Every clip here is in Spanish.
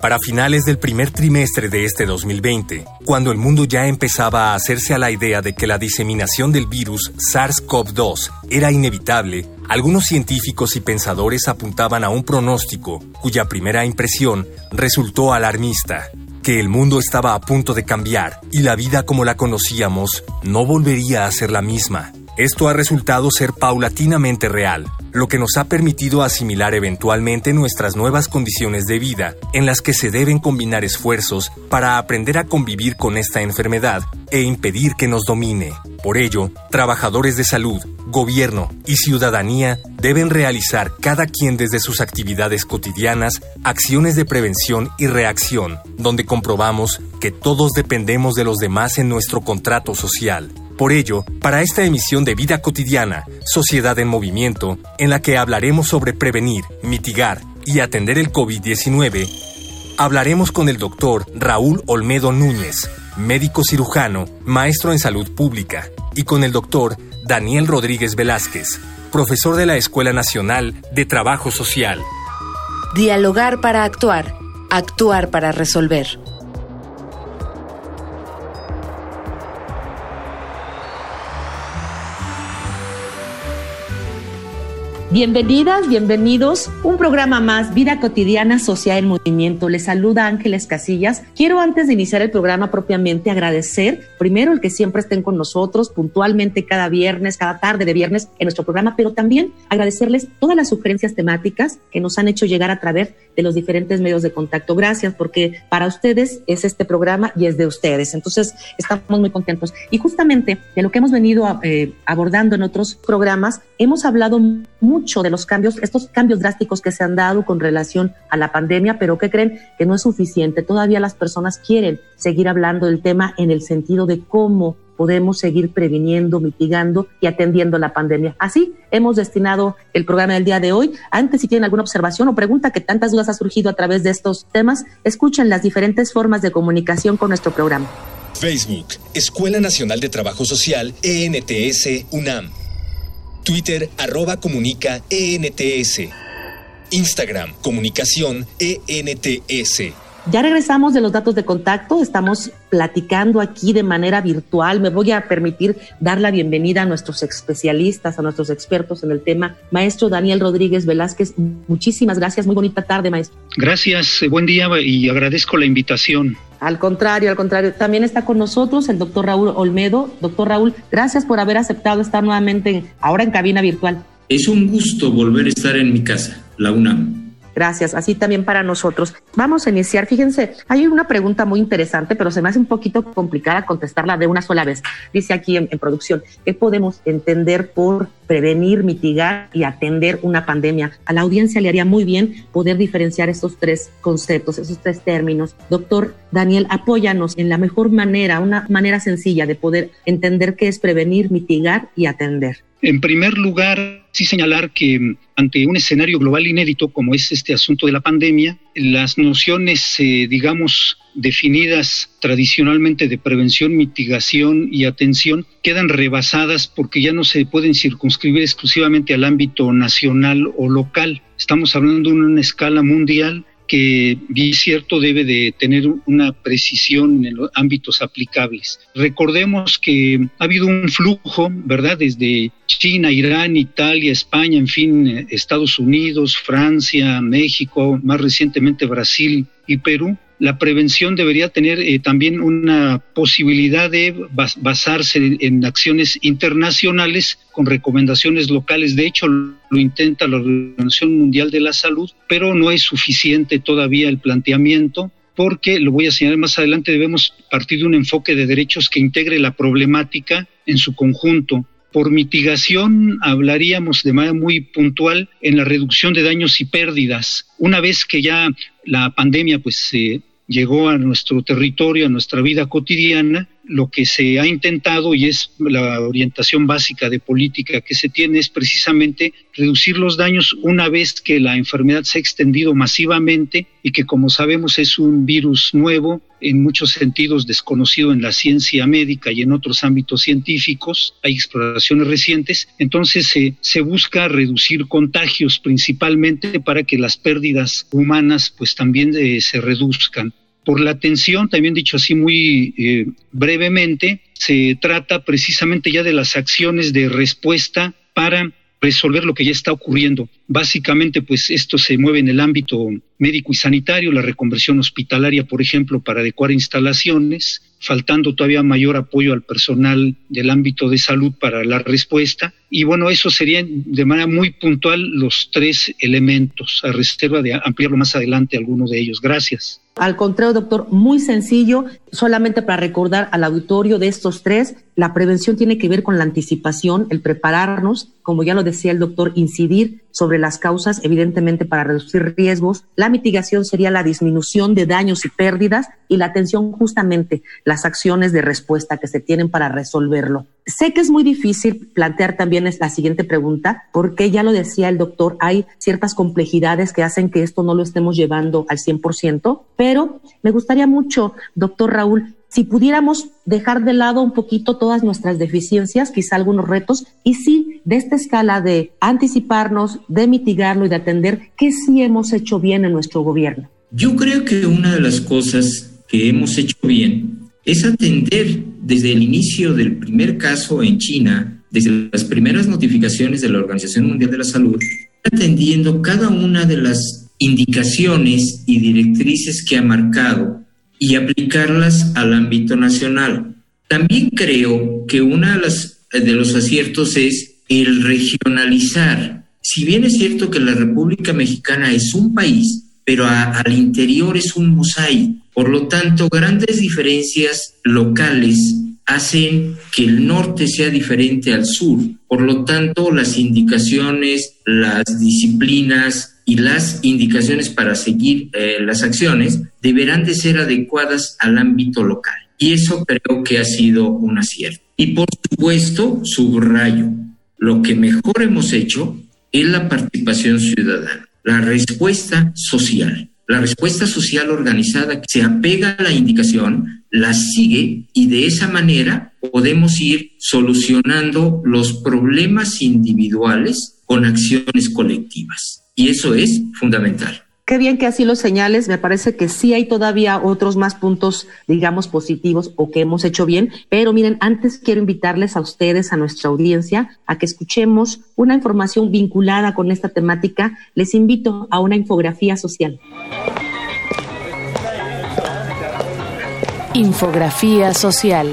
Para finales del primer trimestre de este 2020, cuando el mundo ya empezaba a hacerse a la idea de que la diseminación del virus SARS-CoV-2 era inevitable, algunos científicos y pensadores apuntaban a un pronóstico cuya primera impresión resultó alarmista, que el mundo estaba a punto de cambiar y la vida como la conocíamos no volvería a ser la misma. Esto ha resultado ser paulatinamente real, lo que nos ha permitido asimilar eventualmente nuestras nuevas condiciones de vida, en las que se deben combinar esfuerzos para aprender a convivir con esta enfermedad e impedir que nos domine. Por ello, trabajadores de salud, gobierno y ciudadanía deben realizar cada quien desde sus actividades cotidianas acciones de prevención y reacción, donde comprobamos que todos dependemos de los demás en nuestro contrato social. Por ello, para esta emisión de Vida Cotidiana, Sociedad en Movimiento, en la que hablaremos sobre prevenir, mitigar y atender el COVID-19, hablaremos con el doctor Raúl Olmedo Núñez, médico cirujano, maestro en salud pública, y con el doctor Daniel Rodríguez Velázquez, profesor de la Escuela Nacional de Trabajo Social. Dialogar para actuar, actuar para resolver. Bienvenidas, bienvenidos. Un programa más, Vida Cotidiana Social en Movimiento. Les saluda Ángeles Casillas. Quiero antes de iniciar el programa propiamente agradecer primero el que siempre estén con nosotros puntualmente cada viernes, cada tarde de viernes en nuestro programa, pero también agradecerles todas las sugerencias temáticas que nos han hecho llegar a través de los diferentes medios de contacto. Gracias porque para ustedes es este programa y es de ustedes. Entonces estamos muy contentos. Y justamente de lo que hemos venido eh, abordando en otros programas, hemos hablado mucho mucho de los cambios, estos cambios drásticos que se han dado con relación a la pandemia, pero que creen que no es suficiente. Todavía las personas quieren seguir hablando del tema en el sentido de cómo podemos seguir previniendo, mitigando y atendiendo la pandemia. Así hemos destinado el programa del día de hoy. Antes, si tienen alguna observación o pregunta que tantas dudas ha surgido a través de estos temas, escuchen las diferentes formas de comunicación con nuestro programa. Facebook, Escuela Nacional de Trabajo Social, ENTS, UNAM. Twitter arroba comunica ENTS. Instagram comunicación ENTS. Ya regresamos de los datos de contacto, estamos platicando aquí de manera virtual. Me voy a permitir dar la bienvenida a nuestros especialistas, a nuestros expertos en el tema. Maestro Daniel Rodríguez Velázquez, muchísimas gracias, muy bonita tarde, maestro. Gracias, buen día y agradezco la invitación. Al contrario, al contrario, también está con nosotros el doctor Raúl Olmedo. Doctor Raúl, gracias por haber aceptado estar nuevamente ahora en cabina virtual. Es un gusto volver a estar en mi casa, la UNAM. Gracias, así también para nosotros. Vamos a iniciar. Fíjense, hay una pregunta muy interesante, pero se me hace un poquito complicada contestarla de una sola vez. Dice aquí en, producción, ¿qué podemos entender por prevenir, mitigar y atender una pandemia? A la audiencia le haría muy bien poder diferenciar estos tres conceptos, esos tres términos. Doctor Daniel, apóyanos en la mejor manera, una manera sencilla de poder entender qué es prevenir, mitigar y atender. En primer lugar, sí señalar que mm, ante un escenario global inédito como es este asunto de la pandemia, las nociones, eh, digamos, definidas tradicionalmente de prevención, mitigación y atención quedan rebasadas porque ya no se pueden circunscribir exclusivamente al ámbito nacional o local. Estamos hablando de una escala mundial que bien cierto debe de tener una precisión en los ámbitos aplicables. Recordemos que ha habido un flujo, ¿verdad? Desde China, Irán, Italia, España, en fin, Estados Unidos, Francia, México, más recientemente Brasil y Perú, la prevención debería tener eh, también una posibilidad de basarse en acciones internacionales con recomendaciones locales. De hecho, lo intenta la Organización Mundial de la Salud, pero no es suficiente todavía el planteamiento porque, lo voy a señalar más adelante, debemos partir de un enfoque de derechos que integre la problemática en su conjunto. Por mitigación hablaríamos de manera muy puntual en la reducción de daños y pérdidas. Una vez que ya la pandemia pues se llegó a nuestro territorio, a nuestra vida cotidiana, lo que se ha intentado y es la orientación básica de política que se tiene es precisamente reducir los daños una vez que la enfermedad se ha extendido masivamente y que como sabemos es un virus nuevo, en muchos sentidos desconocido en la ciencia médica y en otros ámbitos científicos, hay exploraciones recientes, entonces se busca reducir contagios principalmente para que las pérdidas humanas pues también eh, se reduzcan. Por la atención, también dicho así muy eh, brevemente, se trata precisamente ya de las acciones de respuesta para resolver lo que ya está ocurriendo. Básicamente, pues esto se mueve en el ámbito médico y sanitario, la reconversión hospitalaria, por ejemplo, para adecuar instalaciones, faltando todavía mayor apoyo al personal del ámbito de salud para la respuesta. Y bueno, eso serían de manera muy puntual los tres elementos, a reserva de ampliarlo más adelante alguno de ellos. Gracias. Al contrario, doctor, muy sencillo, solamente para recordar al auditorio de estos tres, la prevención tiene que ver con la anticipación, el prepararnos, como ya lo decía el doctor, incidir sobre las causas, evidentemente para reducir riesgos. La mitigación sería la disminución de daños y pérdidas y la atención justamente las acciones de respuesta que se tienen para resolverlo. Sé que es muy difícil plantear también la siguiente pregunta, porque ya lo decía el doctor, hay ciertas complejidades que hacen que esto no lo estemos llevando al 100%, pero me gustaría mucho, doctor Raúl, si pudiéramos dejar de lado un poquito todas nuestras deficiencias, quizá algunos retos, y sí, de esta escala de anticiparnos, de mitigarlo y de atender, ¿qué sí hemos hecho bien en nuestro gobierno? Yo creo que una de las cosas que hemos hecho bien es atender desde el inicio del primer caso en China, desde las primeras notificaciones de la Organización Mundial de la Salud, atendiendo cada una de las indicaciones y directrices que ha marcado y aplicarlas al ámbito nacional. También creo que uno de, de los aciertos es el regionalizar. Si bien es cierto que la República Mexicana es un país, pero al interior es un mosaico. Por lo tanto, grandes diferencias locales hacen que el norte sea diferente al sur. Por lo tanto, las indicaciones, las disciplinas y las indicaciones para seguir eh, las acciones deberán de ser adecuadas al ámbito local. Y eso creo que ha sido un acierto. Y por supuesto, subrayo, lo que mejor hemos hecho es la participación ciudadana la respuesta social. La respuesta social organizada se apega a la indicación, la sigue y de esa manera podemos ir solucionando los problemas individuales con acciones colectivas. Y eso es fundamental. Qué bien que así lo señales. Me parece que sí hay todavía otros más puntos, digamos, positivos o que hemos hecho bien. Pero miren, antes quiero invitarles a ustedes, a nuestra audiencia, a que escuchemos una información vinculada con esta temática. Les invito a una infografía social. Infografía social.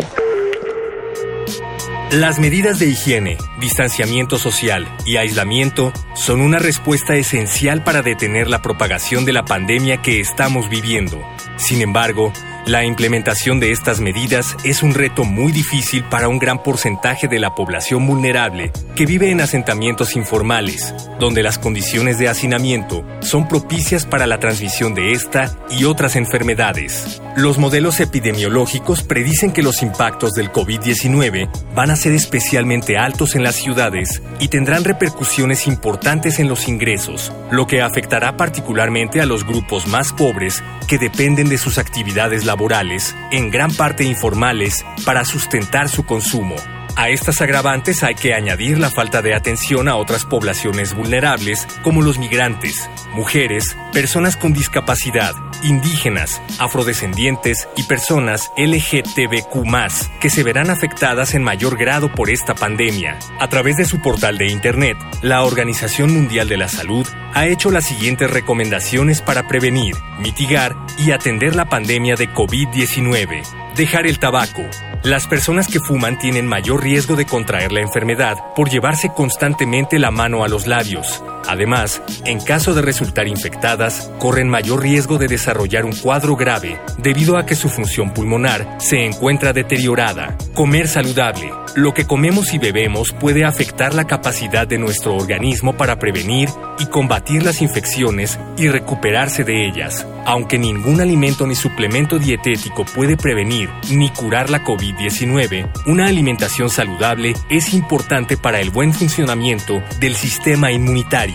Las medidas de higiene, distanciamiento social y aislamiento son una respuesta esencial para detener la propagación de la pandemia que estamos viviendo. Sin embargo, la implementación de estas medidas es un reto muy difícil para un gran porcentaje de la población vulnerable que vive en asentamientos informales, donde las condiciones de hacinamiento son propicias para la transmisión de esta y otras enfermedades. Los modelos epidemiológicos predicen que los impactos del COVID-19 van a ser especialmente altos en las ciudades y tendrán repercusiones importantes en los ingresos, lo que afectará particularmente a los grupos más pobres que dependen de sus actividades laborales laborales, en gran parte informales, para sustentar su consumo. A estas agravantes hay que añadir la falta de atención a otras poblaciones vulnerables como los migrantes, mujeres, personas con discapacidad indígenas, afrodescendientes y personas LGTBQ que se verán afectadas en mayor grado por esta pandemia. A través de su portal de Internet, la Organización Mundial de la Salud ha hecho las siguientes recomendaciones para prevenir, mitigar y atender la pandemia de COVID-19. Dejar el tabaco. Las personas que fuman tienen mayor riesgo de contraer la enfermedad por llevarse constantemente la mano a los labios. Además, en caso de resultar infectadas, corren mayor riesgo de desarrollar un cuadro grave debido a que su función pulmonar se encuentra deteriorada. Comer saludable. Lo que comemos y bebemos puede afectar la capacidad de nuestro organismo para prevenir y combatir las infecciones y recuperarse de ellas. Aunque ningún alimento ni suplemento dietético puede prevenir ni curar la COVID-19, una alimentación saludable es importante para el buen funcionamiento del sistema inmunitario.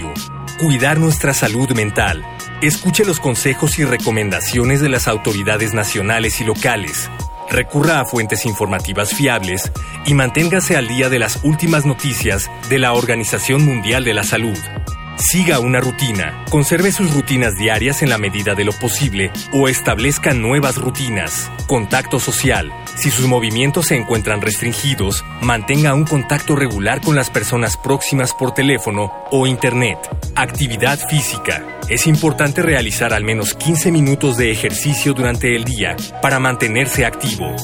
Cuidar nuestra salud mental. Escuche los consejos y recomendaciones de las autoridades nacionales y locales recurra a fuentes informativas fiables y manténgase al día de las últimas noticias de la Organización Mundial de la Salud. Siga una rutina, conserve sus rutinas diarias en la medida de lo posible o establezca nuevas rutinas. Contacto social. Si sus movimientos se encuentran restringidos, mantenga un contacto regular con las personas próximas por teléfono o internet. Actividad física. Es importante realizar al menos 15 minutos de ejercicio durante el día para mantenerse activo.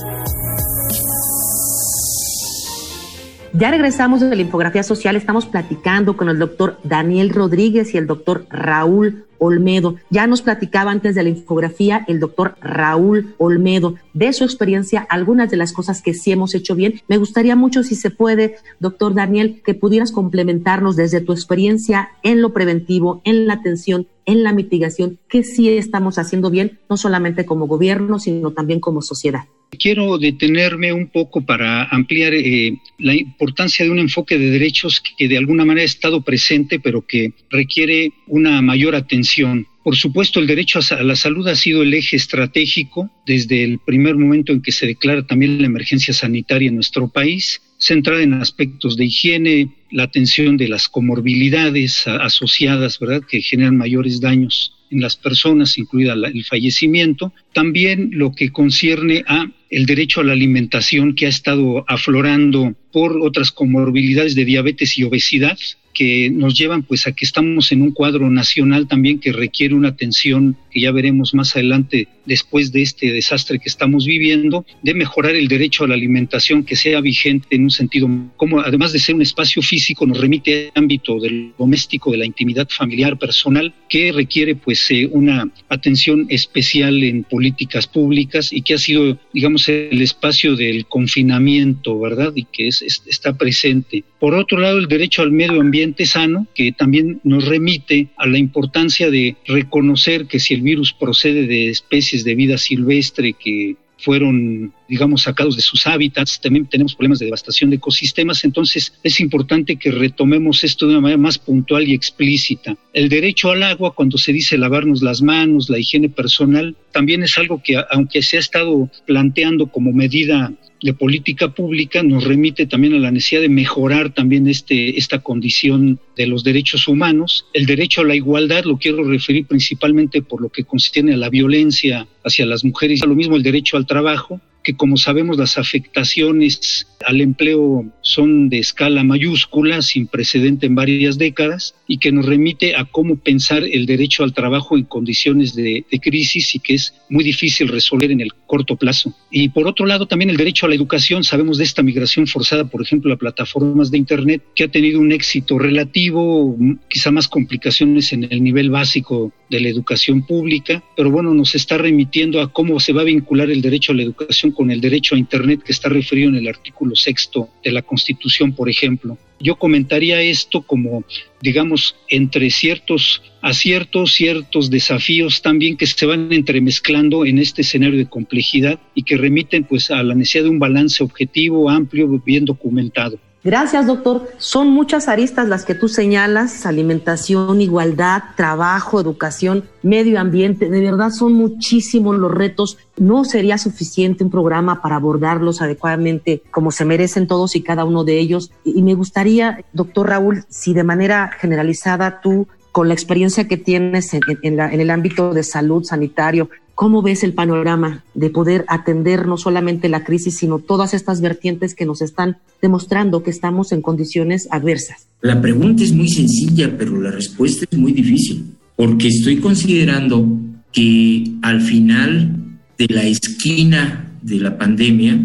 Ya regresamos de la infografía social, estamos platicando con el doctor Daniel Rodríguez y el doctor Raúl Olmedo. Ya nos platicaba antes de la infografía el doctor Raúl Olmedo de su experiencia, algunas de las cosas que sí hemos hecho bien. Me gustaría mucho, si se puede, doctor Daniel, que pudieras complementarnos desde tu experiencia en lo preventivo, en la atención, en la mitigación, que sí estamos haciendo bien, no solamente como gobierno, sino también como sociedad. Quiero detenerme un poco para ampliar eh, la importancia de un enfoque de derechos que de alguna manera ha estado presente, pero que requiere una mayor atención. Por supuesto, el derecho a la salud ha sido el eje estratégico desde el primer momento en que se declara también la emergencia sanitaria en nuestro país, centrada en aspectos de higiene, la atención de las comorbilidades asociadas, ¿verdad?, que generan mayores daños en las personas, incluida el fallecimiento, también lo que concierne a el derecho a la alimentación que ha estado aflorando por otras comorbilidades de diabetes y obesidad, que nos llevan pues a que estamos en un cuadro nacional también que requiere una atención que ya veremos más adelante después de este desastre que estamos viviendo, de mejorar el derecho a la alimentación que sea vigente en un sentido como además de ser un espacio físico nos remite al ámbito del doméstico, de la intimidad familiar personal que requiere pues eh, una atención especial en políticas públicas y que ha sido digamos el espacio del confinamiento, ¿verdad? Y que es, está presente. Por otro lado, el derecho al medio ambiente sano, que también nos remite a la importancia de reconocer que si el virus procede de especies de vida silvestre que fueron, digamos, sacados de sus hábitats, también tenemos problemas de devastación de ecosistemas, entonces es importante que retomemos esto de una manera más puntual y explícita. El derecho al agua, cuando se dice lavarnos las manos, la higiene personal, también es algo que, aunque se ha estado planteando como medida de política pública nos remite también a la necesidad de mejorar también este, esta condición de los derechos humanos. El derecho a la igualdad lo quiero referir principalmente por lo que concierne a la violencia hacia las mujeres, a lo mismo el derecho al trabajo, que como sabemos las afectaciones al empleo son de escala mayúscula, sin precedente en varias décadas, y que nos remite a cómo pensar el derecho al trabajo en condiciones de, crisis y que es muy difícil resolver en el corto plazo. Y por otro lado, también el derecho a la educación. Sabemos de esta migración forzada, por ejemplo, a plataformas de Internet, que ha tenido un éxito relativo, quizá más complicaciones en el nivel básico de la educación pública, pero bueno, nos está remitiendo a cómo se va a vincular el derecho a la educación con el derecho a Internet que está referido en el artículo sexto de la Constitución, por ejemplo. Yo comentaría esto como, digamos, entre ciertos aciertos, ciertos desafíos también que se van entremezclando en este escenario de complejidad y que remiten pues a la necesidad de un balance objetivo, amplio, bien documentado. Gracias, doctor. Son muchas aristas las que tú señalas, alimentación, igualdad, trabajo, educación, medio ambiente. De verdad son muchísimos los retos. No sería suficiente un programa para abordarlos adecuadamente como se merecen todos y cada uno de ellos. Y me gustaría, doctor Raúl, si de manera generalizada tú con la experiencia que tienes en, en el ámbito de salud sanitario, ¿Cómo ves el panorama de poder atender no solamente la crisis, sino todas estas vertientes que nos están demostrando que estamos en condiciones adversas? La pregunta es muy sencilla, pero la respuesta es muy difícil, porque estoy considerando que al final de la esquina de la pandemia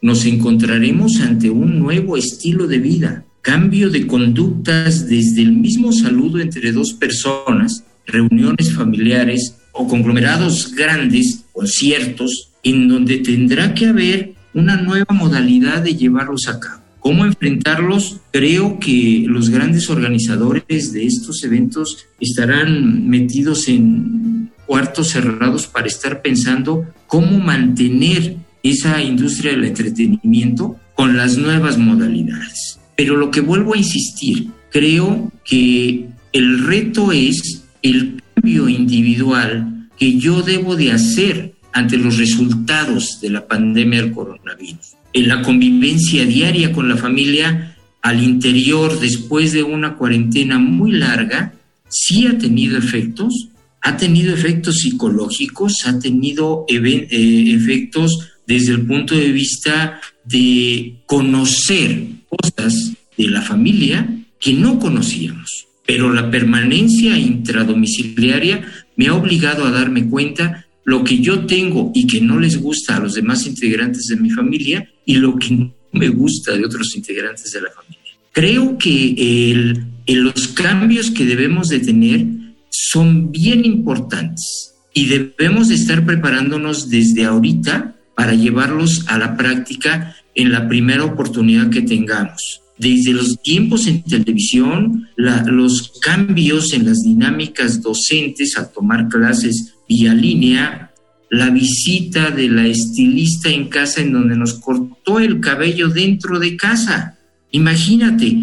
nos encontraremos ante un nuevo estilo de vida, cambio de conductas desde el mismo saludo entre dos personas, reuniones familiares, o conglomerados grandes, conciertos, en donde tendrá que haber una nueva modalidad de llevarlos a cabo. ¿Cómo enfrentarlos? Creo que los grandes organizadores de estos eventos estarán metidos en cuartos cerrados para estar pensando cómo mantener esa industria del entretenimiento con las nuevas modalidades. Pero lo que vuelvo a insistir, creo que el reto es el individual que yo debo de hacer ante los resultados de la pandemia del coronavirus. En la convivencia diaria con la familia al interior después de una cuarentena muy larga, sí ha tenido efectos, ha tenido efectos psicológicos, ha tenido eh, efectos desde el punto de vista de conocer cosas de la familia que no conocíamos pero la permanencia intradomiciliaria me ha obligado a darme cuenta lo que yo tengo y que no les gusta a los demás integrantes de mi familia y lo que no me gusta de otros integrantes de la familia. Creo que los cambios que debemos de tener son bien importantes y debemos de estar preparándonos desde ahorita para llevarlos a la práctica en la primera oportunidad que tengamos desde los tiempos en televisión, los cambios en las dinámicas docentes a tomar clases vía línea, la visita de la estilista en casa en donde nos cortó el cabello dentro de casa. Imagínate,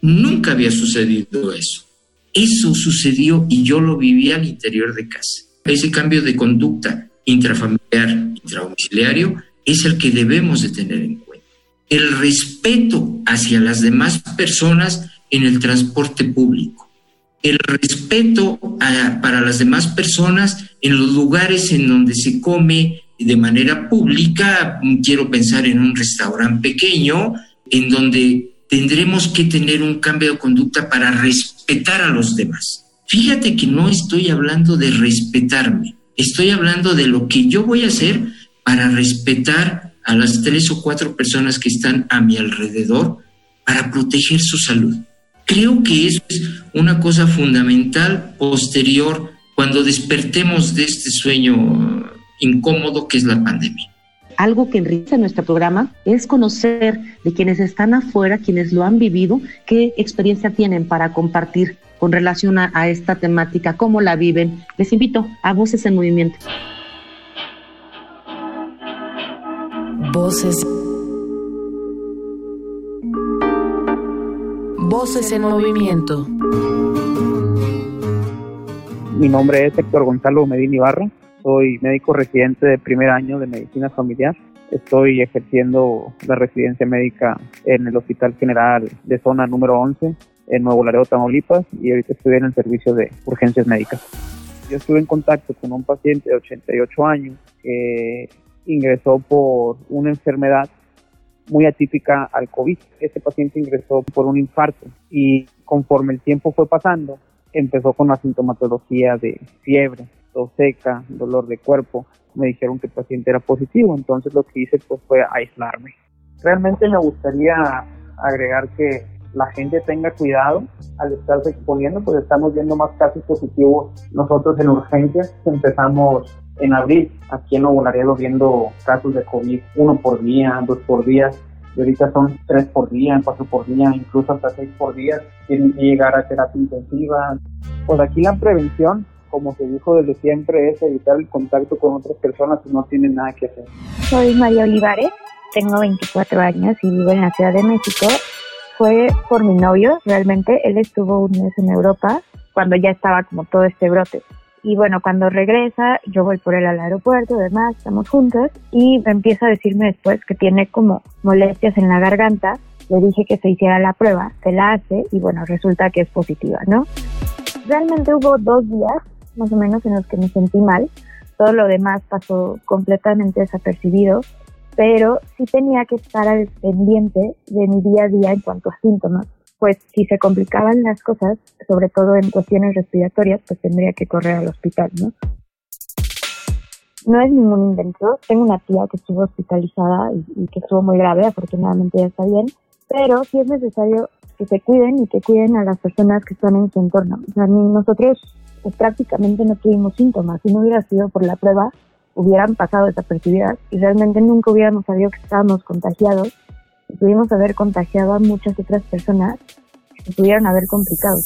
nunca había sucedido eso. Eso sucedió y yo lo viví al interior de casa. Ese cambio de conducta intrafamiliar, intradomiciliario, es el que debemos de tener en cuenta el respeto hacia las demás personas en el transporte público, el respeto para las demás personas en los lugares en donde se come de manera pública, quiero pensar en un restaurante pequeño, en donde tendremos que tener un cambio de conducta para respetar a los demás. Fíjate que no estoy hablando de respetarme, estoy hablando de lo que yo voy a hacer para respetar a las tres o cuatro personas que están a mi alrededor para proteger su salud. Creo que eso es una cosa fundamental posterior cuando despertemos de este sueño incómodo que es la pandemia. Algo que enriquece nuestro programa es conocer de quienes están afuera, quienes lo han vivido, qué experiencia tienen para compartir con relación a, a esta temática, cómo la viven. Les invito a Voces en Movimiento. Voces. Voces en movimiento. Mi nombre es Héctor Gonzalo Medina Ibarra. Soy médico residente de primer año de medicina familiar. Estoy ejerciendo la residencia médica en el Hospital General de Zona número 11 en Nuevo Laredo, Tamaulipas, y ahorita estoy en el servicio de urgencias médicas. Yo estuve en contacto con un paciente de 88 años que ingresó por una enfermedad muy atípica al COVID. Este paciente ingresó por un infarto y conforme el tiempo fue pasando, empezó con la sintomatología de fiebre, tos seca, dolor de cuerpo. Me dijeron que el paciente era positivo, entonces lo que hice pues fue aislarme. Realmente me gustaría agregar que la gente tenga cuidado al estarse exponiendo, pues estamos viendo más casos positivos nosotros en urgencias. Empezamos en abril, aquí en Nuevo Laredo, viendo casos de COVID, uno por día, dos por día, y ahorita son tres por día, cuatro por día, incluso hasta seis por día, tienen que llegar a terapia intensiva. Pues aquí la prevención, como se dijo desde siempre, es evitar el contacto con otras personas que no tienen nada que hacer. Soy María Olivares, tengo 24 años y vivo en la Ciudad de México. Fue por mi novio, realmente, él estuvo un mes en Europa cuando ya estaba como todo este brote. Y bueno, cuando regresa, yo voy por él al aeropuerto, además, estamos juntos, y empieza a decirme después que tiene como molestias en la garganta. Le dije que se hiciera la prueba, se la hace y bueno, resulta que es positiva, ¿no? Realmente hubo dos días, más o menos, en los que me sentí mal. Todo lo demás pasó completamente desapercibido, pero sí tenía que estar al pendiente de mi día a día en cuanto a síntomas. Pues si se complicaban las cosas, sobre todo en cuestiones respiratorias, pues tendría que correr al hospital, ¿no? No es ningún invento. Tengo una tía que estuvo hospitalizada y, que estuvo muy grave, afortunadamente ya está bien, pero sí es necesario que se cuiden y que cuiden a las personas que están en su entorno. O sea, nosotros pues, prácticamente no tuvimos síntomas. Si no hubiera sido por la prueba, hubieran pasado desapercibidas y realmente nunca hubiéramos sabido que estábamos contagiados pudimos haber contagiado a muchas otras personas que pudieran haber complicado.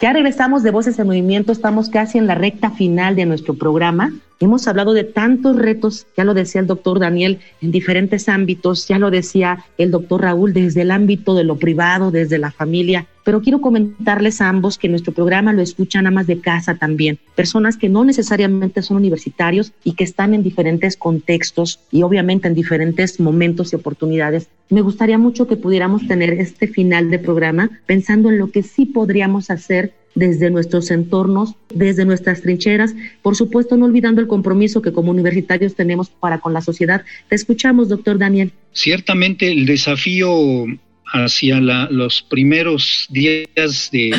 Ya regresamos de Voces en Movimiento, estamos casi en la recta final de nuestro programa. Hemos hablado de tantos retos, ya lo decía el doctor Daniel, en diferentes ámbitos, ya lo decía el doctor Raúl, desde el ámbito de lo privado, desde la familia, pero quiero comentarles a ambos que nuestro programa lo escuchan amas de casa también, personas que no necesariamente son universitarios y que están en diferentes contextos y obviamente en diferentes momentos y oportunidades. Me gustaría mucho que pudiéramos tener este final de programa pensando en lo que sí podríamos hacer desde nuestros entornos, desde nuestras trincheras, por supuesto no olvidando el compromiso que como universitarios tenemos para con la sociedad. Te escuchamos, doctor Daniel. Ciertamente el desafío hacia los primeros días de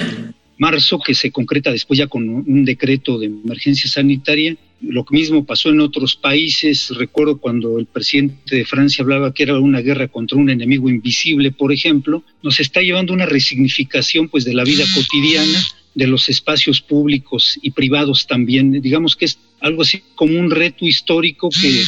marzo, que se concreta después ya con un decreto de emergencia sanitaria. Lo mismo pasó en otros países. Recuerdo cuando el presidente de Francia hablaba que era una guerra contra un enemigo invisible, por ejemplo. Nos está llevando una resignificación pues de la vida cotidiana, de los espacios públicos y privados también. Digamos que es algo así como un reto histórico que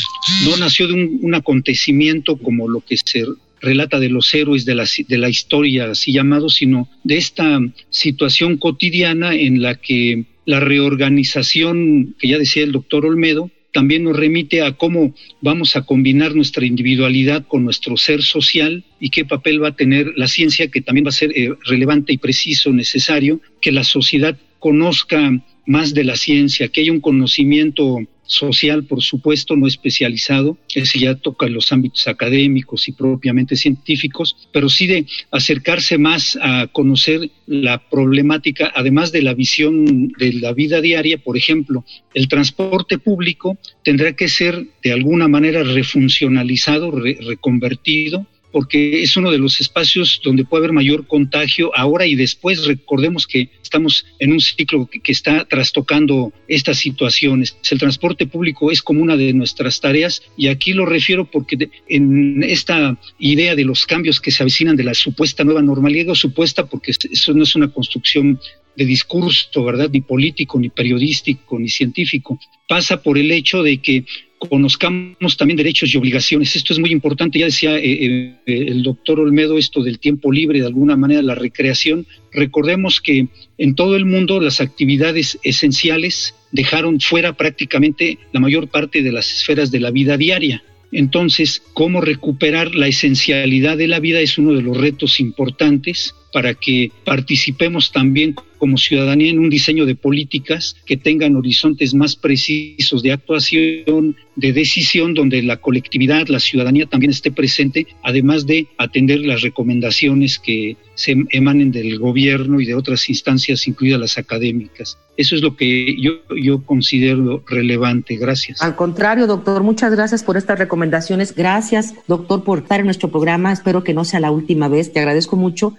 no nació de un, un acontecimiento como lo que se relata de los héroes de la, historia así llamado, sino de esta situación cotidiana en la que la reorganización, que ya decía el doctor Olmedo, también nos remite a cómo vamos a combinar nuestra individualidad con nuestro ser social y qué papel va a tener la ciencia, que también va a ser eh, relevante y preciso, necesario, que la sociedad conozca más de la ciencia, que haya un conocimiento social, por supuesto, no especializado, ese ya toca los ámbitos académicos y propiamente científicos, pero sí de acercarse más a conocer la problemática, además de la visión de la vida diaria, por ejemplo, el transporte público tendrá que ser de alguna manera refuncionalizado, reconvertido porque es uno de los espacios donde puede haber mayor contagio ahora y después. Recordemos que estamos en un ciclo que, está trastocando estas situaciones. El transporte público es como una de nuestras tareas y aquí lo refiero porque en esta idea de los cambios que se avecinan de la supuesta nueva normalidad, supuesta porque eso no es una construcción de discurso, ¿verdad? Ni político, ni periodístico, ni científico. Pasa por el hecho de que conozcamos también derechos y obligaciones. Esto es muy importante, ya decía eh, eh, el doctor Olmedo esto del tiempo libre, de alguna manera la recreación. Recordemos que en todo el mundo las actividades esenciales dejaron fuera prácticamente la mayor parte de las esferas de la vida diaria. Entonces, cómo recuperar la esencialidad de la vida es uno de los retos importantes para que participemos también como ciudadanía en un diseño de políticas que tengan horizontes más precisos de actuación, de decisión, donde la colectividad, la ciudadanía también esté presente, además de atender las recomendaciones que se emanen del gobierno y de otras instancias, incluidas las académicas. Eso es lo que yo, yo considero relevante. Gracias. Al contrario, doctor, muchas gracias por estas recomendaciones. Gracias, doctor, por estar en nuestro programa. Espero que no sea la última vez. Te agradezco mucho.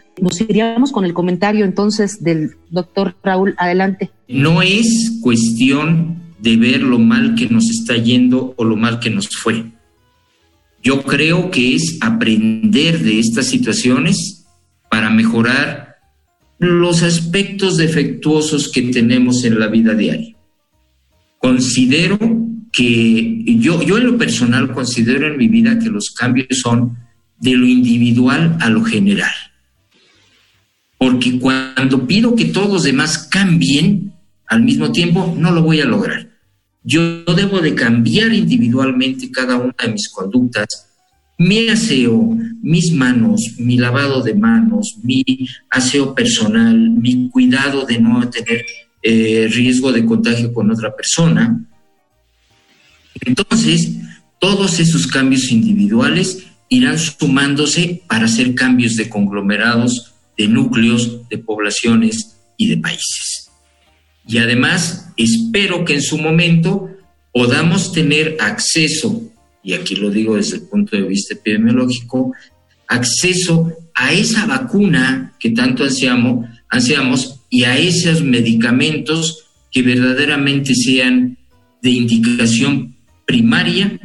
Iríamos con el comentario entonces del Doctor Raúl, adelante. No es cuestión de ver lo mal que nos está yendo o lo mal que nos fue. Yo creo que es aprender de estas situaciones para mejorar los aspectos defectuosos que tenemos en la vida diaria. Considero que yo, yo en lo personal considero en mi vida que los cambios son de lo individual a lo general porque cuando pido que todos los demás cambien al mismo tiempo, no lo voy a lograr. Yo debo de cambiar individualmente cada una de mis conductas, mi aseo, mis manos, mi lavado de manos, mi aseo personal, mi cuidado de no tener eh, riesgo de contagio con otra persona. Entonces, todos esos cambios individuales irán sumándose para hacer cambios de conglomerados de núcleos, de poblaciones y de países. Y además, espero que en su momento podamos tener acceso, y aquí lo digo desde el punto de vista epidemiológico, acceso a esa vacuna que tanto ansiamos, ansiamos y a esos medicamentos que verdaderamente sean de indicación primaria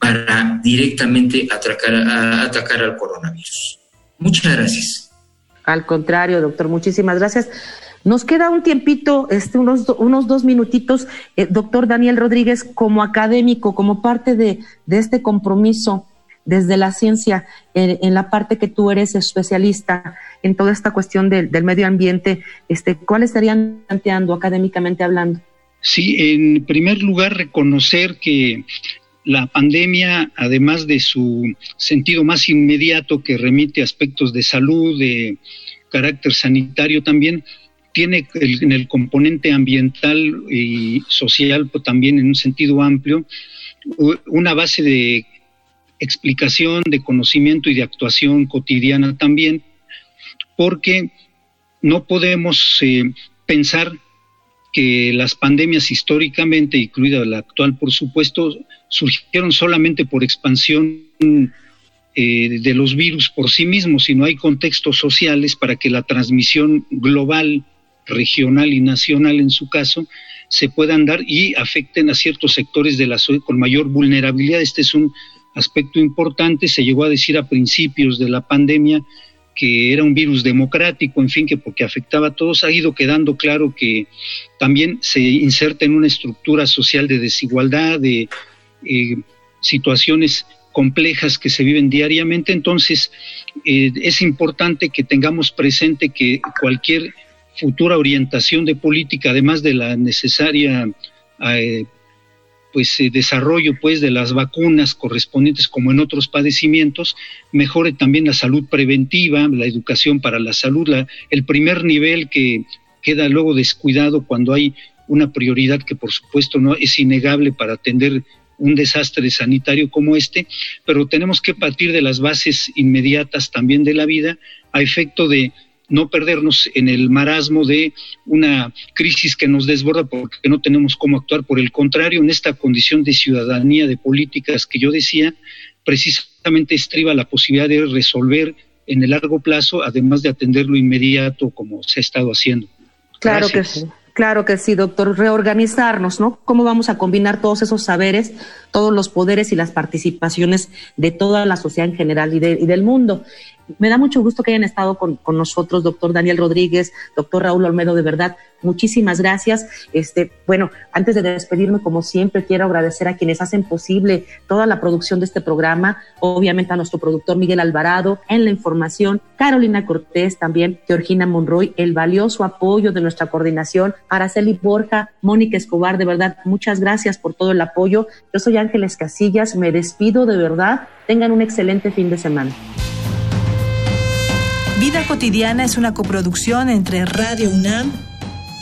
para directamente atacar, atacar al coronavirus. Muchas gracias. Al contrario, doctor, muchísimas gracias. Nos queda un tiempito, este, unos, unos dos minutitos, eh, doctor Daniel Rodríguez, como académico, como parte de, de este compromiso desde la ciencia, en, la parte que tú eres especialista en toda esta cuestión del, del medio ambiente, este, ¿cuáles estarían planteando académicamente hablando? Sí, en primer lugar, reconocer que la pandemia, además de su sentido más inmediato que remite a aspectos de salud, de carácter sanitario también, tiene en el componente ambiental y social pues, también en un sentido amplio una base de explicación, de conocimiento y de actuación cotidiana también, porque no podemos eh, pensar que las pandemias históricamente, incluida la actual por supuesto, surgieron solamente por expansión eh, de los virus por sí mismos, sino hay contextos sociales para que la transmisión global, regional y nacional en su caso, se puedan dar y afecten a ciertos sectores de la sociedad con mayor vulnerabilidad. Este es un aspecto importante. Se llegó a decir a principios de la pandemia que era un virus democrático, en fin, que porque afectaba a todos, ha ido quedando claro que también se inserta en una estructura social de desigualdad, de eh, situaciones complejas que se viven diariamente. Entonces, eh, es importante que tengamos presente que cualquier futura orientación de política, además de la necesaria eh, pues eh, desarrollo pues de las vacunas correspondientes como en otros padecimientos, mejore también la salud preventiva, la educación para la salud, el primer nivel que queda luego descuidado cuando hay una prioridad que por supuesto no es innegable para atender un desastre sanitario como este, pero tenemos que partir de las bases inmediatas también de la vida a efecto de no perdernos en el marasmo de una crisis que nos desborda porque no tenemos cómo actuar. Por el contrario, en esta condición de ciudadanía, de políticas que yo decía, precisamente estriba la posibilidad de resolver en el largo plazo, además de atender lo inmediato como se ha estado haciendo. Claro que sí. Claro que sí, doctor. Reorganizarnos, ¿no? ¿Cómo vamos a combinar todos esos saberes, todos los poderes y las participaciones de toda la sociedad en general y, de, del mundo? Me da mucho gusto que hayan estado con, nosotros, doctor Daniel Rodríguez, doctor Raúl Olmedo, de verdad, muchísimas gracias. Este, bueno, antes de despedirme, como siempre, quiero agradecer a quienes hacen posible toda la producción de este programa, obviamente a nuestro productor Miguel Alvarado, en la información, Carolina Cortés, también Georgina Monroy, el valioso apoyo de nuestra coordinación, Araceli Borja, Mónica Escobar, de verdad, muchas gracias por todo el apoyo. Yo soy Ángeles Casillas, me despido de verdad, tengan un excelente fin de semana. Vida cotidiana es una coproducción entre Radio UNAM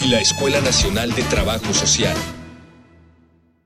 y la Escuela Nacional de Trabajo Social.